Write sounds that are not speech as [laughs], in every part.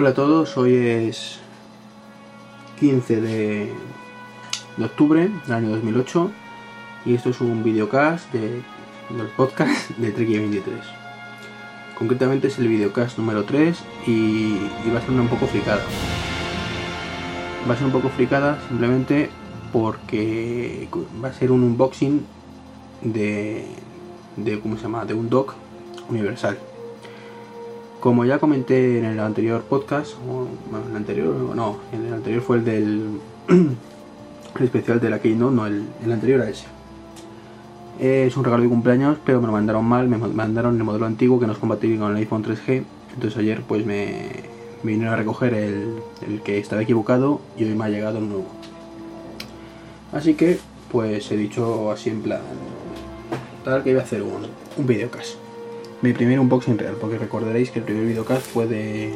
Hola a todos, hoy es 15 de, octubre del año 2008 y esto es un videocast de, del podcast de Treki 23. Concretamente es el videocast número 3 y, va a ser un poco fricada. Va a ser un poco fricada simplemente porque va a ser un unboxing de, de ¿cómo se llama? de un dock universal. Como ya comenté en el anterior podcast, o bueno, en el anterior, no, en el anterior fue el del [clears throat] el especial de la Keynote, no, el, el anterior a ese. Es un regalo de cumpleaños, pero me lo mandaron mal, me mandaron el modelo antiguo que no es compatible con el iPhone 3G. Entonces ayer pues me, me vinieron a recoger el, el, que estaba equivocado y hoy me ha llegado el nuevo. Así que pues he dicho así en plan, tal que iba a hacer un, un videocast mi primer unboxing real, porque recordaréis que el primer videocast fue de.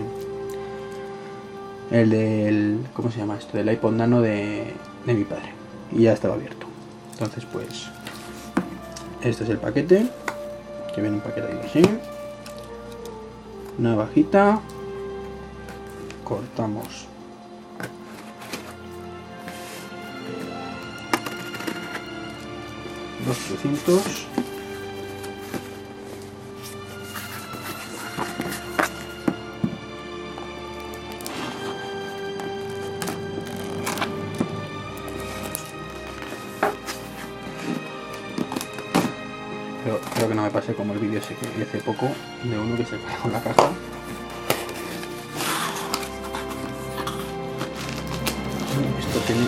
El del. ¿Cómo se llama esto? Del iPod Nano de, de mi padre. Y ya estaba abierto. Entonces, pues. Este es el paquete. Que viene un paquete así. Una bajita. Cortamos. Dos 300. Ese que vi hace poco de uno que se cae con la caja. Esto tiene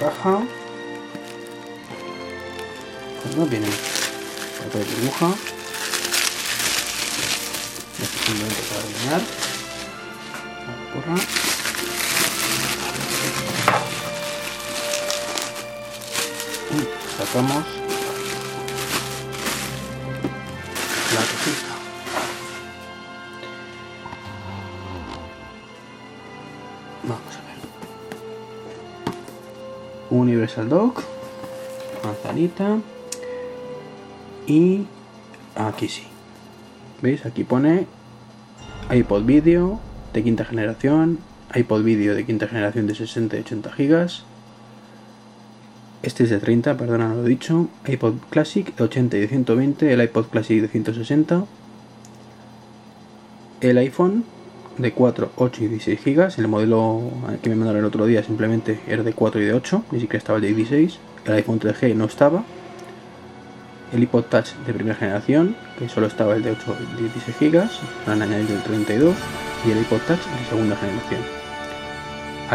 caja. No viene papel de dibuja. Esto para rellenar. La porra. sacamos Universal Dock, manzanita y aquí sí. ¿Veis? Aquí pone iPod Video de quinta generación, iPod Video de quinta generación de 60 y 80 gigas este es de 30, perdona, no lo he dicho. iPod Classic de 80 y de 120. El iPod Classic de 160. El iPhone de 4, 8 y 16 GB. El modelo que me mandaron el otro día simplemente era de 4 y de 8. Ni siquiera estaba el de 16. El iPhone 3G no estaba. El iPod Touch de primera generación, que solo estaba el de 8 y 16 GB. Han añadido el 32. Y el iPod Touch de segunda generación.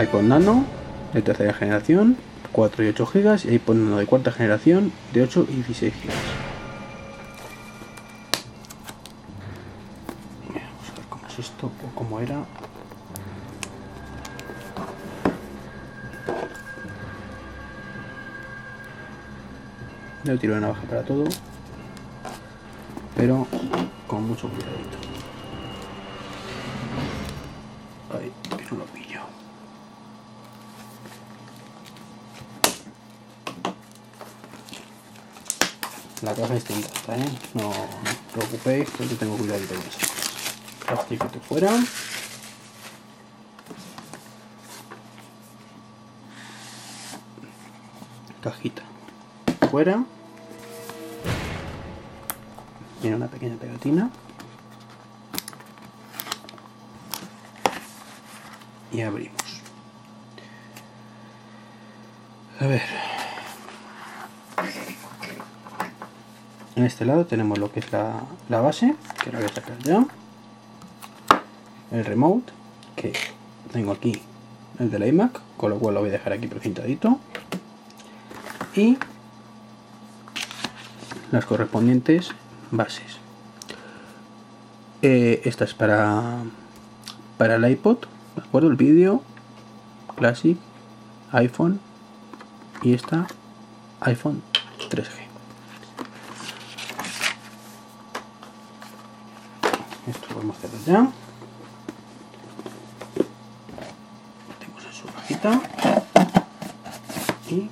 iPod Nano de tercera generación 4 y 8 GB y ponen uno de cuarta generación de 8 y 16 GB. Es esto o cómo era. Le tiro de navaja para todo, pero con mucho cuidadito. Ay, que no lo pillo. la caja está intacta, ¿eh? no, no os preocupéis, porque tengo cuidadito con eso. Plástico fuera. Cajita fuera. Tiene una pequeña pegatina. Y abrimos. A ver. En este lado tenemos lo que es la, la, base, que la voy a sacar ya. El remote, que tengo aquí el del iMac, con lo cual lo voy a dejar aquí precintadito. Y las correspondientes bases. Eh, esta es para, para el iPod, ¿de acuerdo? El vídeo, Classic, iPhone y esta iPhone 3G. Esto podemos hacerlo ya. Y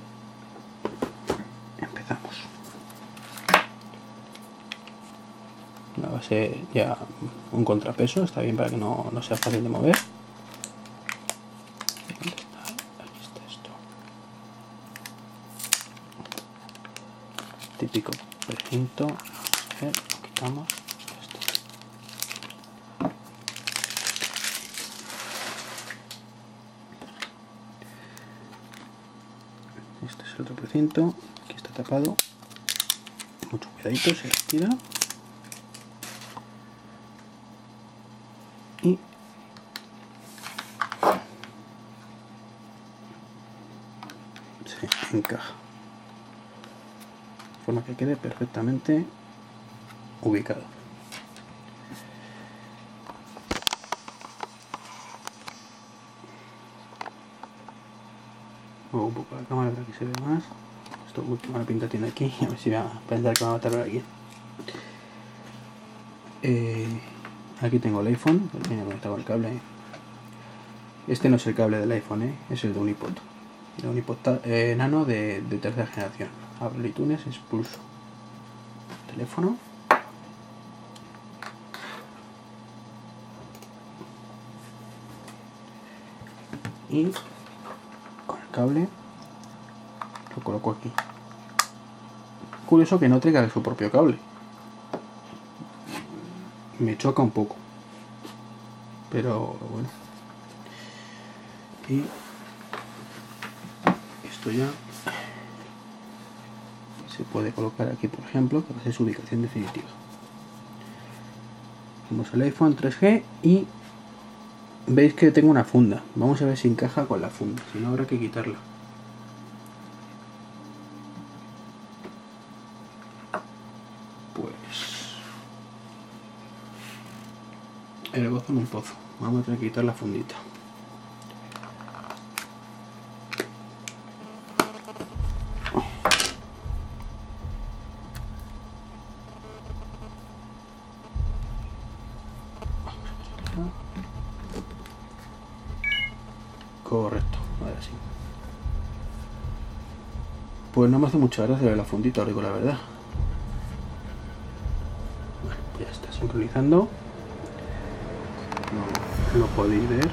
empezamos. la base ya un contrapeso, está bien para que no, no sea fácil de mover. Aquí está esto. Típico recinto. Vamos a ver, lo quitamos. Esto. Este es el otro precinto. Aquí está tapado. Mucho cuidadito, se tira. Y se encaja. De forma que quede perfectamente ubicado. Muevo un poco la cámara para que se vea más. Esto última pinta tiene aquí, [laughs] a ver si voy a pensar que va a tardar aquí. Eh, aquí tengo el iPhone, que viene conectado al cable. Este no es el cable del iPhone, ¿eh? es el de un iPod. De un iPod eh, nano de, de tercera generación. Abro el iTunes, expulso. Teléfono. Y el cable lo coloco aquí. Curioso que no traiga su propio cable. Me choca un poco. Pero bueno. Y esto ya se puede colocar aquí, por ejemplo, que va a ser su ubicación definitiva. Vamos al iPhone 3G y veis que tengo una funda. Vamos a ver si encaja con la funda, si no habrá que quitarla. Pues el gozo en un pozo. Vamos a tener que quitar la fundita. Correcto, ahora sí. Pues no me hace mucha gracia la fundita, os digo la verdad. Bueno, ya está sincronizando. No, lo podéis ver.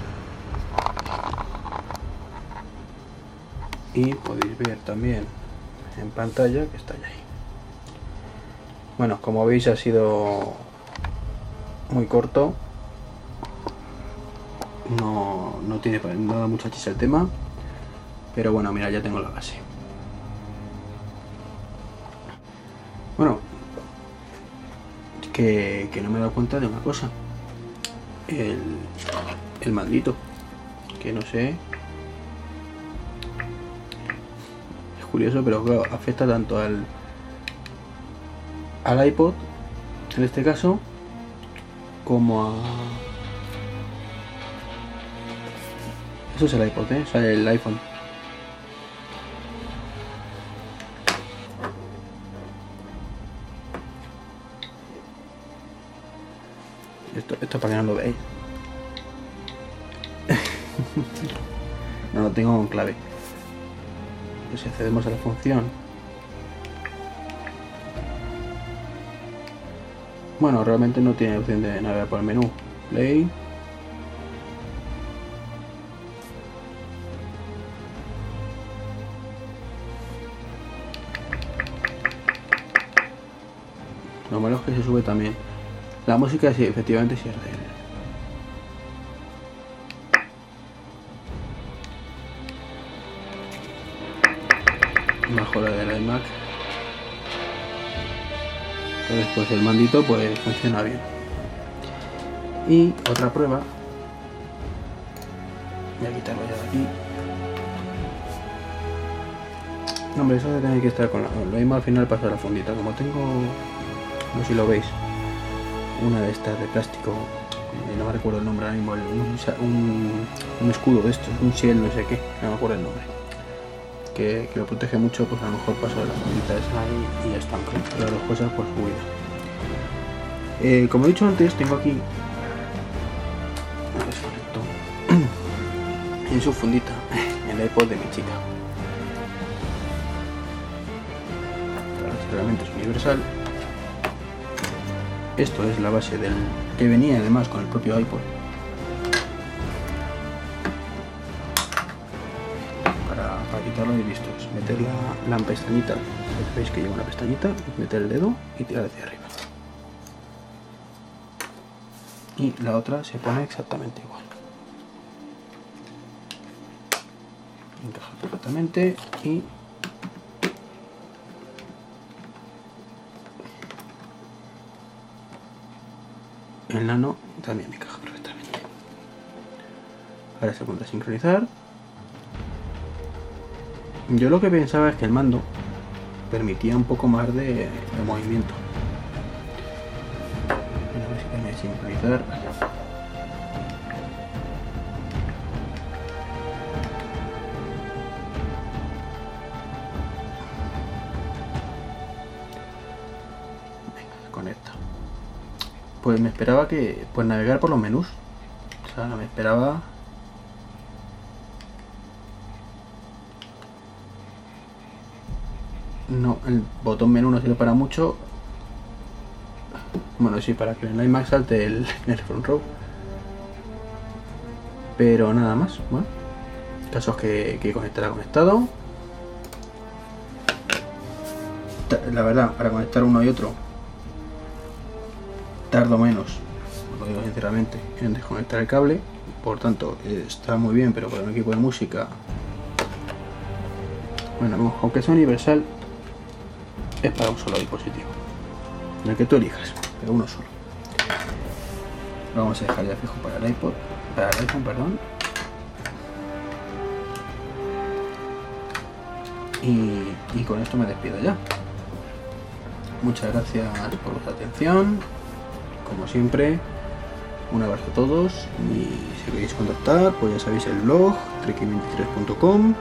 Y podéis ver también en pantalla que está ya ahí. Bueno, como veis ha sido muy corto. No, no tiene no da mucha chisa el tema. Pero bueno, mira, ya tengo la base. Bueno, que, que no me he dado cuenta de una cosa. El, el maldito. Que no sé. Es curioso, pero claro, afecta tanto al, al iPod, en este caso, como a... Eso es el iPod, ¿eh? O sea, el iPhone. Esto, esto para que no lo veáis. [laughs] no lo tengo con clave. Pues si accedemos a la función. Bueno, realmente no tiene opción de navegar por el menú. Play. Lo malo que se sube también. La música sí, efectivamente sí es de él. Bajo la del iMac. Entonces pues el mandito pues funciona bien. Y otra prueba. Voy a quitarlo ya de aquí. No, hombre, eso de tener que estar con la... Lo mismo al final pasa la fundita. Como tengo... No sé si lo veis. Una de estas de plástico. eh, No me recuerdo el nombre ahora mismo. Un, un- escudo de estos. Un shell, no sé qué. No me acuerdo el nombre. Que, que lo protege mucho, pues a lo mejor paso de la fundita esa y, ya está. Las cosas su vida. Eh, como he dicho antes, tengo aquí... [clears throat] En su fundita. [laughs] El iPod de mi chica. Realmente es universal. Esto es la base del que venía además con el propio iPod. Para, para quitarlo y listos. Meter la, la pestañita. Veis que lleva una pestañita, meter el dedo y tirar hacia arriba. Y la otra se pone exactamente igual. Encaja perfectamente y el nano también me encaja perfectamente. Ahora se pone a sincronizar. Yo lo que pensaba es que el mando permitía un poco más de, de movimiento. A ver si sincronizar. Pues me esperaba que. Pues navegar por los menús. O sea, me esperaba. No, el botón menú no sirve para mucho. Bueno, sí, para que el iMac salte el, [laughs] el front row. Pero nada más. Bueno, casos que, que conectará conectado. Ta- La verdad, para conectar uno y otro tardo menos, os lo digo sinceramente, en desconectar el cable. Por tanto, eh, está muy bien, pero para un equipo de música, bueno, no, aunque sea universal, es para un solo dispositivo. El que tú elijas, pero uno solo. Lo vamos a dejar ya fijo para el iPod, para el iPhone, perdón. Y, y con esto me despido ya. Muchas gracias por vuestra atención. Como siempre, un abrazo a todos. Y si queréis contactar, pues ya sabéis el blog, treki23.com.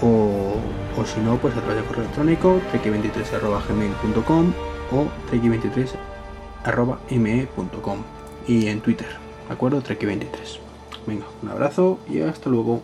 O, o si no, pues a través de correo electrónico, treki23.gmail.com o treki23.me.com. Y en Twitter, ¿de acuerdo? Treki23. Venga, un abrazo y hasta luego.